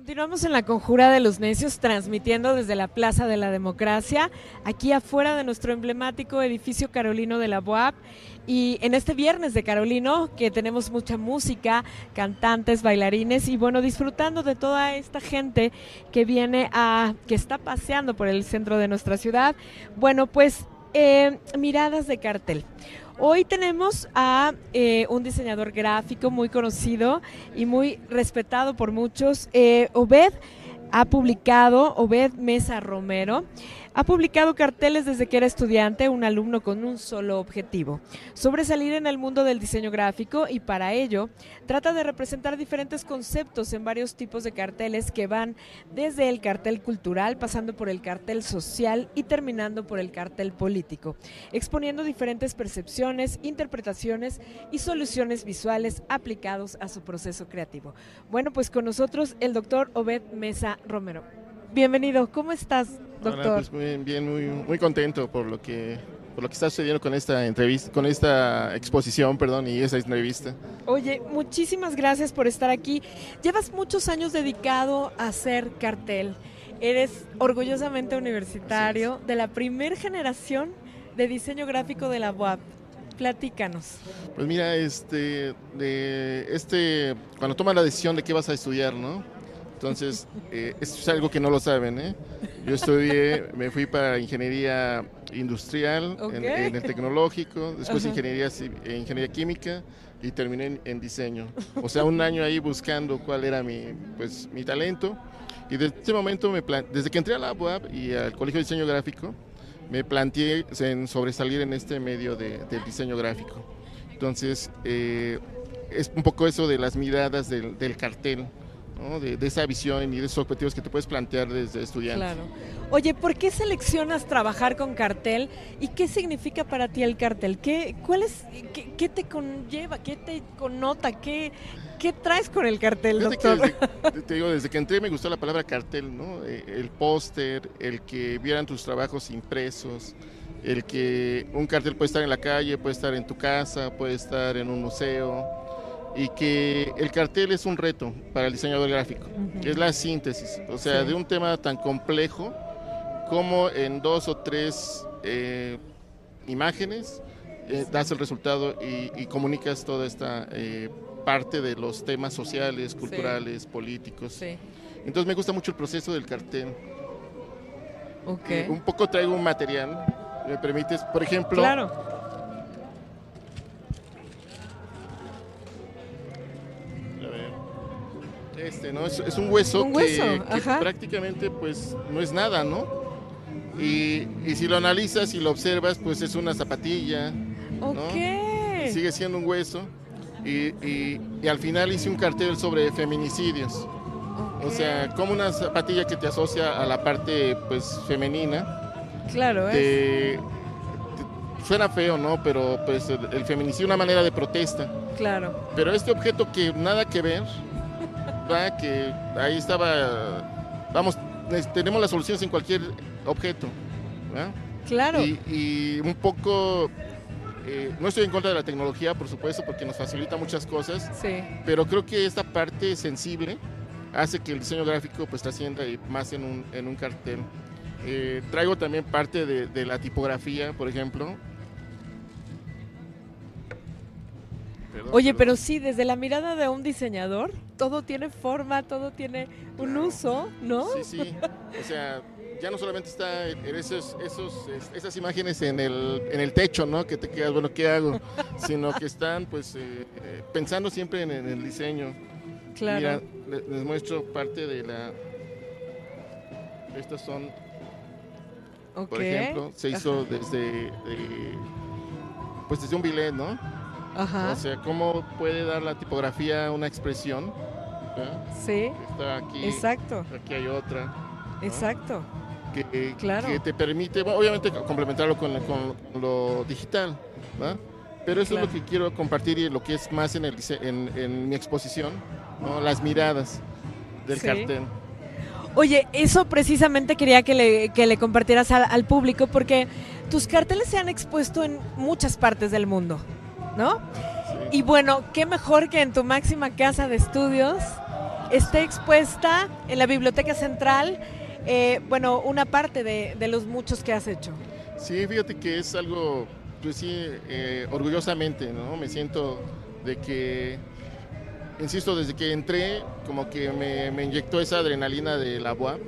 Continuamos en la Conjura de los Necios, transmitiendo desde la Plaza de la Democracia, aquí afuera de nuestro emblemático edificio Carolino de la BOAP. Y en este viernes de Carolino, que tenemos mucha música, cantantes, bailarines y bueno, disfrutando de toda esta gente que viene a, que está paseando por el centro de nuestra ciudad. Bueno, pues eh, miradas de cartel. Hoy tenemos a eh, un diseñador gráfico muy conocido y muy respetado por muchos, eh, Obed ha publicado, Obed Mesa Romero, ha publicado carteles desde que era estudiante, un alumno con un solo objetivo, sobresalir en el mundo del diseño gráfico y para ello trata de representar diferentes conceptos en varios tipos de carteles que van desde el cartel cultural, pasando por el cartel social y terminando por el cartel político, exponiendo diferentes percepciones, interpretaciones y soluciones visuales aplicados a su proceso creativo. Bueno, pues con nosotros el doctor Obed Mesa Romero. Bienvenido, ¿cómo estás, doctor? Hola, pues muy bien, muy, muy contento por lo que por lo que está sucediendo con esta entrevista, con esta exposición, perdón, y esa entrevista. Oye, muchísimas gracias por estar aquí. Llevas muchos años dedicado a hacer cartel. Eres orgullosamente universitario de la primer generación de diseño gráfico de la UAP. Platícanos. Pues mira, este, de este, cuando tomas la decisión de qué vas a estudiar, ¿no? Entonces, eh, esto es algo que no lo saben, ¿eh? Yo estudié, me fui para ingeniería industrial en, el tecnológico, después ingeniería, eh, ingeniería química y terminé en, diseño. O sea, un año ahí buscando cuál era mi, pues, mi talento. Y desde ese momento, me desde que entré a la UAB y al Colegio de Diseño Gráfico, me planteé en sobresalir en este medio de, del diseño gráfico. Entonces, eh, es un poco eso de las miradas del, del cartel de, esa visión y de esos objetivos que te puedes plantear desde estudiante. Claro. Oye, ¿por qué seleccionas trabajar con cartel y qué significa para ti el cartel? ¿Qué, cuál es, qué, te conlleva, qué te connota, qué, qué traes con el cartel, doctor? te digo, desde que entré me gustó la palabra cartel, ¿no? Eh, el póster, el que vieran tus trabajos impresos, el que un cartel puede estar en la calle, puede estar en tu casa, puede estar en un museo y que el cartel es un reto para el diseñador gráfico, es la síntesis, o sea, de un tema tan complejo como en dos o tres eh, imágenes eh, das el resultado y, comunicas toda esta eh, parte de los temas sociales, culturales, políticos. Entonces me gusta mucho el proceso del cartel. un poco traigo un material, me permites, por ejemplo, claro Este, ¿no? Es, un hueso, que, prácticamente pues no es nada, ¿no? Y, si lo analizas y lo observas, pues es una zapatilla, sigue siendo un hueso. Y, al final hice un cartel sobre feminicidios. O sea, como una zapatilla que te asocia a la parte pues femenina. Claro, es. suena feo, ¿no? Pero pues el, el feminicidio es una manera de protesta. Claro. Pero este objeto que nada que ver, que ahí estaba, vamos, tenemos las soluciones en cualquier objeto. Claro. Y, un poco, eh, no estoy en contra de la tecnología, por supuesto, porque nos facilita muchas cosas, sí. pero creo que esta parte sensible hace que el diseño gráfico pues trascienda más en un, en un cartel. Eh, traigo también parte de, de la tipografía, por ejemplo, Oye, pero sí, desde la mirada de un diseñador, todo tiene forma, todo tiene un uso, ¿no? Sí, sí. O sea, ya no solamente está en esos, esos, esas imágenes en el, en el techo, ¿no? Que te quedas, bueno, ¿qué hago? Sino que están, pues, eh, eh, pensando siempre en, el diseño. Claro. Mira, les, muestro parte de la... Estas son, por ejemplo, se hizo desde, pues desde un billet, ¿no? Ajá. O sea, cómo puede dar la tipografía una expresión. Sí. Está aquí. Exacto. Aquí hay otra. Exacto. Que, claro. que te permite, obviamente, complementarlo con, lo digital. ¿va? Pero eso es lo que quiero compartir y lo que es más en, el, en, en mi exposición, ¿no? las miradas del cartel. Oye, eso precisamente quería que le, que le compartieras al, al, público porque tus carteles se han expuesto en muchas partes del mundo. ¿No? Y bueno, qué mejor que en tu máxima casa de estudios esté expuesta en la Biblioteca Central, eh, bueno, una parte de, de, los muchos que has hecho. Sí, fíjate que es algo, pues sí, eh, orgullosamente, ¿no? Me siento de que, insisto, desde que entré, como que me, me inyectó esa adrenalina de la UAP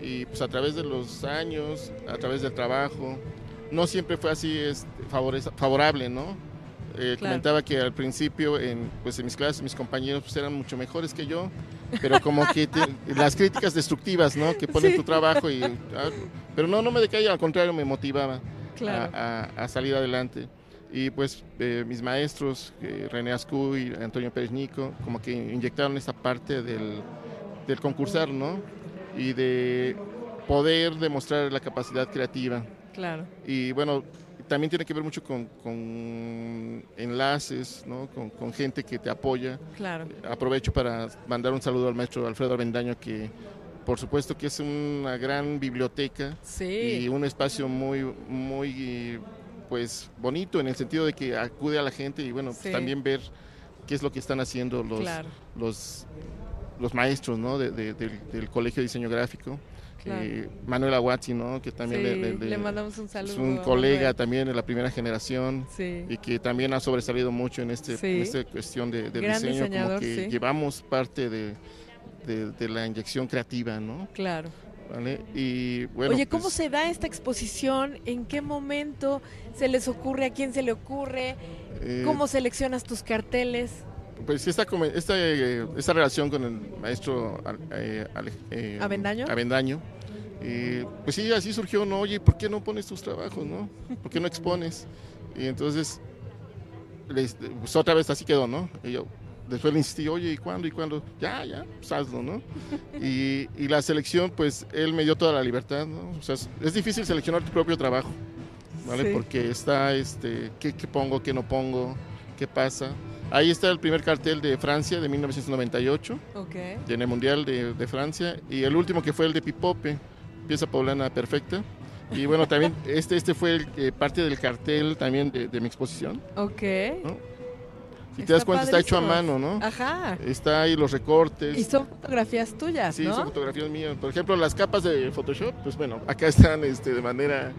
y pues a través de los años, a través del trabajo, no siempre fue así es, favorable, ¿no? Eh, claro. Comentaba que al principio en, pues en mis clases mis compañeros pues, eran mucho mejores que yo, pero como que te, las críticas destructivas, ¿no? Que ponen sí. tu trabajo y... Ah, pero no, no me decaía, al contrario, me motivaba claro. a, a, a, salir adelante. Y pues eh, mis maestros, eh, René Ascu y Antonio Pérez Nico, como que inyectaron esta parte del, del concursar, ¿no? Y de poder demostrar la capacidad creativa. Claro. Y bueno, también tiene que ver mucho con, con enlaces, ¿no? con, con, gente que te apoya. Claro. Aprovecho para mandar un saludo al maestro Alfredo Avendaño, que por supuesto que es una gran biblioteca sí. y un espacio muy, muy pues bonito en el sentido de que acude a la gente y bueno, Sí. pues, también ver qué es lo que están haciendo los, Claro. los, los maestros ¿no? de- de- del, del Colegio de Diseño Gráfico. Claro. Eh, Manuel Aguazzi, ¿no? que también Sí, le, le- le le- mandamos un saludo. es un colega también de la primera generación Sí. y que también ha sobresalido mucho en, este, Sí. en esta cuestión de, del Gran diseño, como que llevamos parte de, de- de la inyección creativa, ¿no? Claro. ¿Vale? Y bueno, Oye, ¿cómo pues, se da esta exposición? ¿En qué momento se les ocurre? ¿A quién se le ocurre? eh, ¿Cómo seleccionas tus carteles? Pues esta, esta, eh, esta relación con el maestro eh, eh. Avendaño, eh, pues sí, así surgió, ¿no? Oye, ¿por qué no pones tus trabajos, no? ¿Por qué no expones? Y entonces, les- pues otra vez así quedó, ¿no? Y yo después le insistí, oye, ¿y cuándo? ¿Y cuándo? Ya, ya, pues hazlo, ¿no? Y, y la selección, pues él me dio toda la libertad, ¿no? O sea, es, es difícil seleccionar tu propio trabajo, ¿vale? Sí. Porque está, este, ¿qué, qué pongo, qué no pongo, qué pasa? Ahí está el primer cartel de Francia de 1998, Ok. en el Mundial de, de Francia, y el último que fue el de Pipope, pieza poblana perfecta. Y bueno, también este, este fue el, eh, parte del cartel también de, de mi exposición. Ok. ¿no? Si te das cuenta, está hecho a mano, ¿no? Ajá. Está ahí los recortes. Y son fotografías tuyas, Sí, ¿no? son fotografías mías. Por ejemplo, las capas de Photoshop, pues bueno, acá están este, de manera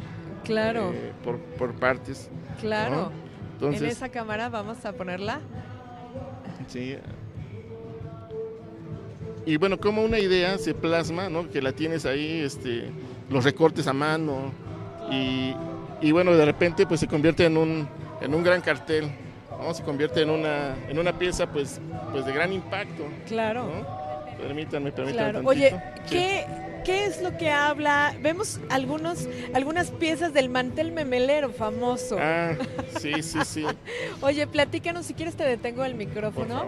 Claro, eh, por, por partes. claro. Entonces, en esa cámara vamos a ponerla. Sí. Y bueno, como una idea se plasma, ¿no? Que la tienes ahí, este, los recortes a mano y, y bueno, de repente pues se convierte en un, en un gran cartel, ¿no? Se convierte en una, en una pieza pues, pues de gran impacto, Claro. ¿no? Permítanme, permítanme Claro. Oye. ¿qué, ¿qué es lo que habla? Vemos algunos, algunas piezas del mantel memelero famoso. Ah, sí, sí, sí. Oye, platícanos, si quieres te detengo el micrófono.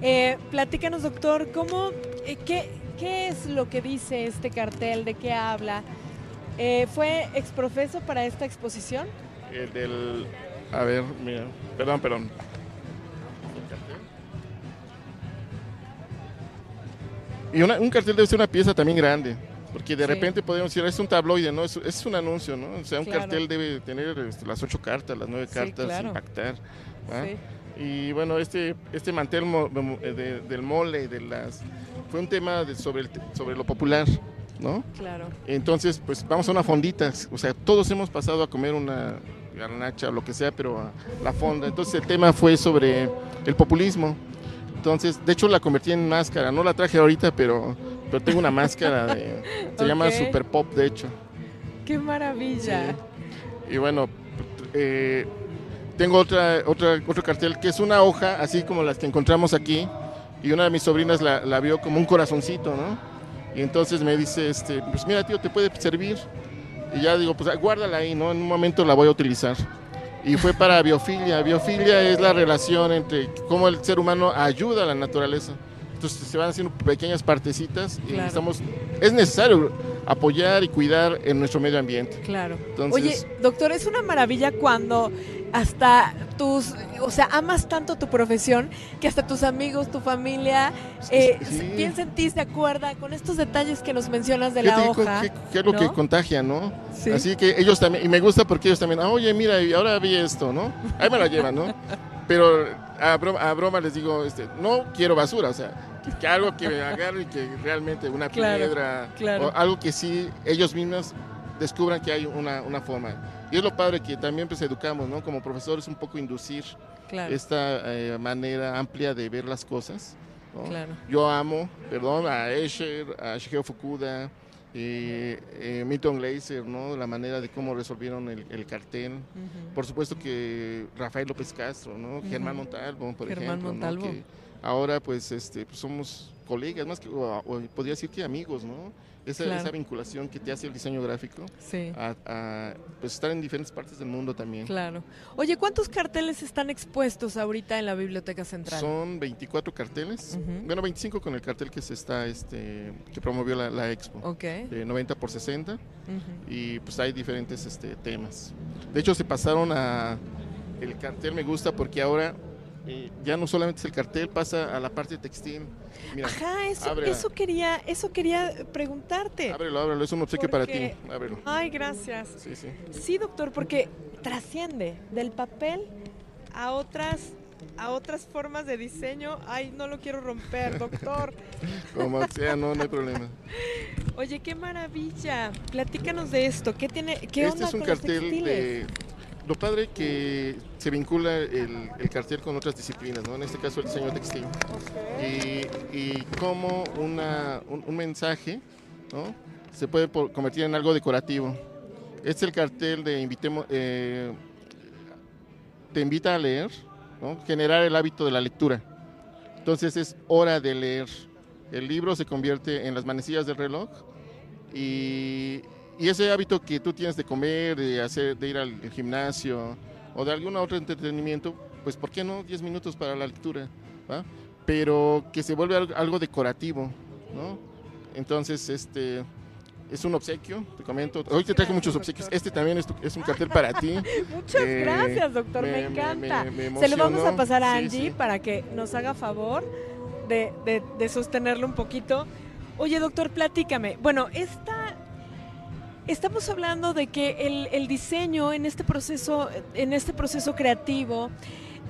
Eh, platícanos, doctor, ¿cómo, qué, qué es lo que dice este cartel? ¿De qué habla? Eh, ¿Fue exprofeso para esta exposición? El del. A ver, mira. Perdón, perdón. Y una- un cartel debe ser una pieza también grande. Porque de Sí. repente podemos decir, es un tabloide, ¿no? Es, es un anuncio, ¿no? O sea, un Claro. cartel debe tener este, las ocho cartas, las nueve Sí, cartas, claro. impactar. Sí. Y bueno, este, este mantel mo- eh, de- del mole, de las, fue un tema de- sobre, el, sobre lo popular, ¿no? Claro. Entonces, pues vamos a una fondita. O sea, todos hemos pasado a comer una garnacha o lo que sea, pero a la fonda. Entonces el tema fue sobre el populismo. Entonces, de hecho la convertí en máscara. No la traje ahorita, pero, pero tengo una máscara de... Se llama. Super Pop, de hecho. ¡Qué maravilla! Y bueno, eh, tengo otra, otra, otro cartel que es una hoja, así como las que encontramos aquí. Y una de mis sobrinas la, la vio como un corazoncito, ¿no? Y entonces me dice, este, pues mira, tío, te puede servir. Y ya digo, pues guárdala ahí, ¿no? En un momento la voy a utilizar. Y fue para biofilia. Biofilia es la relación entre cómo el ser humano ayuda a la naturaleza. Entonces se van haciendo pequeñas partecitas y Claro. estamos, es necesario apoyar y cuidar en nuestro medio ambiente. Claro. Entonces- Oye, doctor, es una maravilla cuando hasta tus, o sea, amas tanto tu profesión que hasta tus amigos, tu familia, eh, Sí. piensa en ti, se acuerda con estos detalles que nos mencionas de la hoja. qué- qué es lo ¿no? que contagia, ¿no? Sí. Así que ellos también, y me gusta porque ellos también, ah, oye, mira, y ahora vi esto, ¿no? Ahí me lo llevan, ¿no? pero a broma, a broma les digo, este, no quiero basura, o sea, que, algo que me agarre y que realmente una Claro, piedra claro. o algo que sí ellos mismos descubran que hay una, una forma. Y es lo padre que también pues educamos, ¿no? Como profesores un poco inducir Claro, esta eh, manera amplia de ver las cosas. ¿no? claro. Yo amo, perdón, a Escher, a Shigeo Fukuda, eh, eh, Milton Glaser, ¿no? La manera de cómo resolvieron el, el cartel. Por supuesto que Rafael López Castro, ¿no? Germán Montalvo, por Germán ejemplo, ¿no? Montalvo. Que ahora pues este pues, somos colegas, más que o, o podría decir que amigos, ¿no? Esa, Claro. esa vinculación que te hace el diseño gráfico Sí. a, a, pues estar en diferentes partes del mundo también. Claro. Oye, ¿cuántos carteles están expuestos ahorita en la Biblioteca Central? Son 24 carteles, bueno 25 con el cartel que se está este que promovió la, la expo. Ok. de 90 por 60 Ujú. y pues hay diferentes este, temas. De hecho se pasaron a el cartel me gusta porque ahora eh, ya no solamente es el cartel, pasa a la parte textil. Mira, Ajá, eso, eso quería, eso quería preguntarte. ábrelo, ábrelo, es un obsequio para ti, ábrelo. Ay, gracias. Sí, sí. Sí, doctor, porque trasciende del papel a otras a otras formas de diseño. Ay, no lo quiero romper, doctor. Como sea, no, no hay problema. Oye, qué maravilla. Platícanos de esto. ¿Qué tiene qué este onda es un con cartel de lo padre que se vincula el, el cartel con otras disciplinas, ¿no? En este caso el diseño textil. Ok. y, y cómo una, un, un mensaje ¿no? se puede por- convertir en algo decorativo. Este es el cartel de invitemos, eh, te invita a leer, ¿no? generar el hábito de la lectura. Entonces es hora de leer. El libro se convierte en las manecillas del reloj y, y ese hábito que tú tienes de comer, de, hacer, de ir al gimnasio o de algún otro entretenimiento, pues ¿por qué no 10 minutos para la lectura? ¿va? Pero que se vuelve algo, decorativo, ¿no? Entonces, este es un obsequio, te comento. Hoy te traje Gracias, muchos obsequios. doctor. Este también es, tu- es un cartel para ti. Muchas Eh, gracias, doctor. Me, encanta. me- me Se lo vamos a pasar a Sí, Angie sí. para que nos haga favor de, de- de sostenerlo un poquito. Oye, doctor, platícame. Bueno, esta, estamos hablando de que el, el diseño en este proceso, en este proceso creativo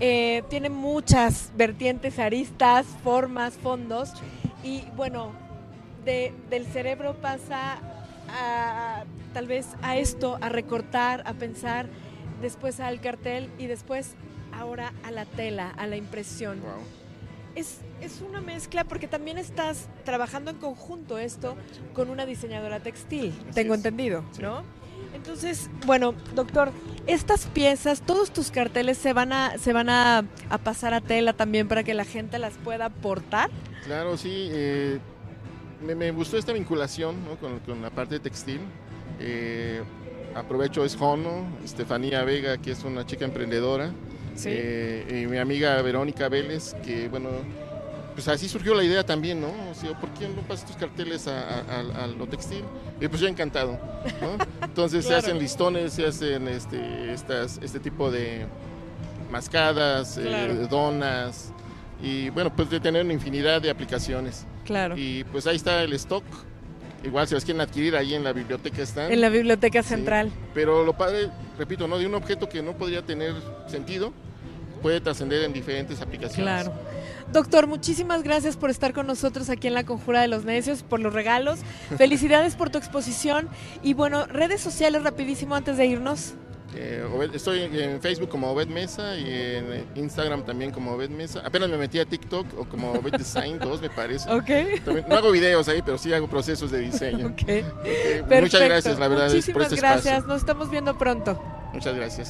eh, tiene muchas vertientes, aristas, formas, fondos. Y bueno, de- del cerebro pasa a tal vez a esto, a recortar, a pensar, después al cartel y después ahora a la tela, a la impresión. Wow. Es, es una mezcla porque también estás trabajando en conjunto esto con una diseñadora textil, Así tengo es. entendido, Sí. ¿no? Entonces, bueno, doctor, estas piezas, todos tus carteles se van a, se van a, a pasar a tela también para que la gente las pueda portar. Claro, sí. eh, me, me gustó esta vinculación ¿no? con, con la parte textil. Eh, aprovecho, es Jono, Estefanía Vega, que es una chica emprendedora. eh, y mi amiga Verónica Vélez, que bueno, pues así surgió la idea también, ¿no? O sea, ¿por qué no pasas tus carteles a, a- a- a lo textil? Y pues yo encantado, ¿no? Entonces Claro. se hacen listones, se hacen este, estas, este tipo de mascadas, eh, donas, y bueno, pues de tener una infinidad de aplicaciones. Claro. Y pues ahí está el stock. Igual si los quieren adquirir, ahí en la biblioteca están. En la biblioteca Sí. central. Pero lo padre, repito, ¿no? De un objeto que no podría tener sentido, puede trascender en diferentes aplicaciones. Claro. Doctor, muchísimas gracias por estar con nosotros aquí en la Conjura de los Necios, por los regalos. Felicidades por tu exposición. Y bueno, redes sociales rapidísimo antes de irnos. Eh, estoy en Facebook como Obed Mesa y en Instagram también como Obed Mesa. Apenas me metí a TikTok o como Obed Design 2, me parece. Ok. También- no hago videos ahí, pero sí hago procesos de diseño. Ok. Perfecto. Muchas gracias, la verdad, es por Muchísimas este gracias. espacio. Nos estamos viendo pronto. Muchas gracias.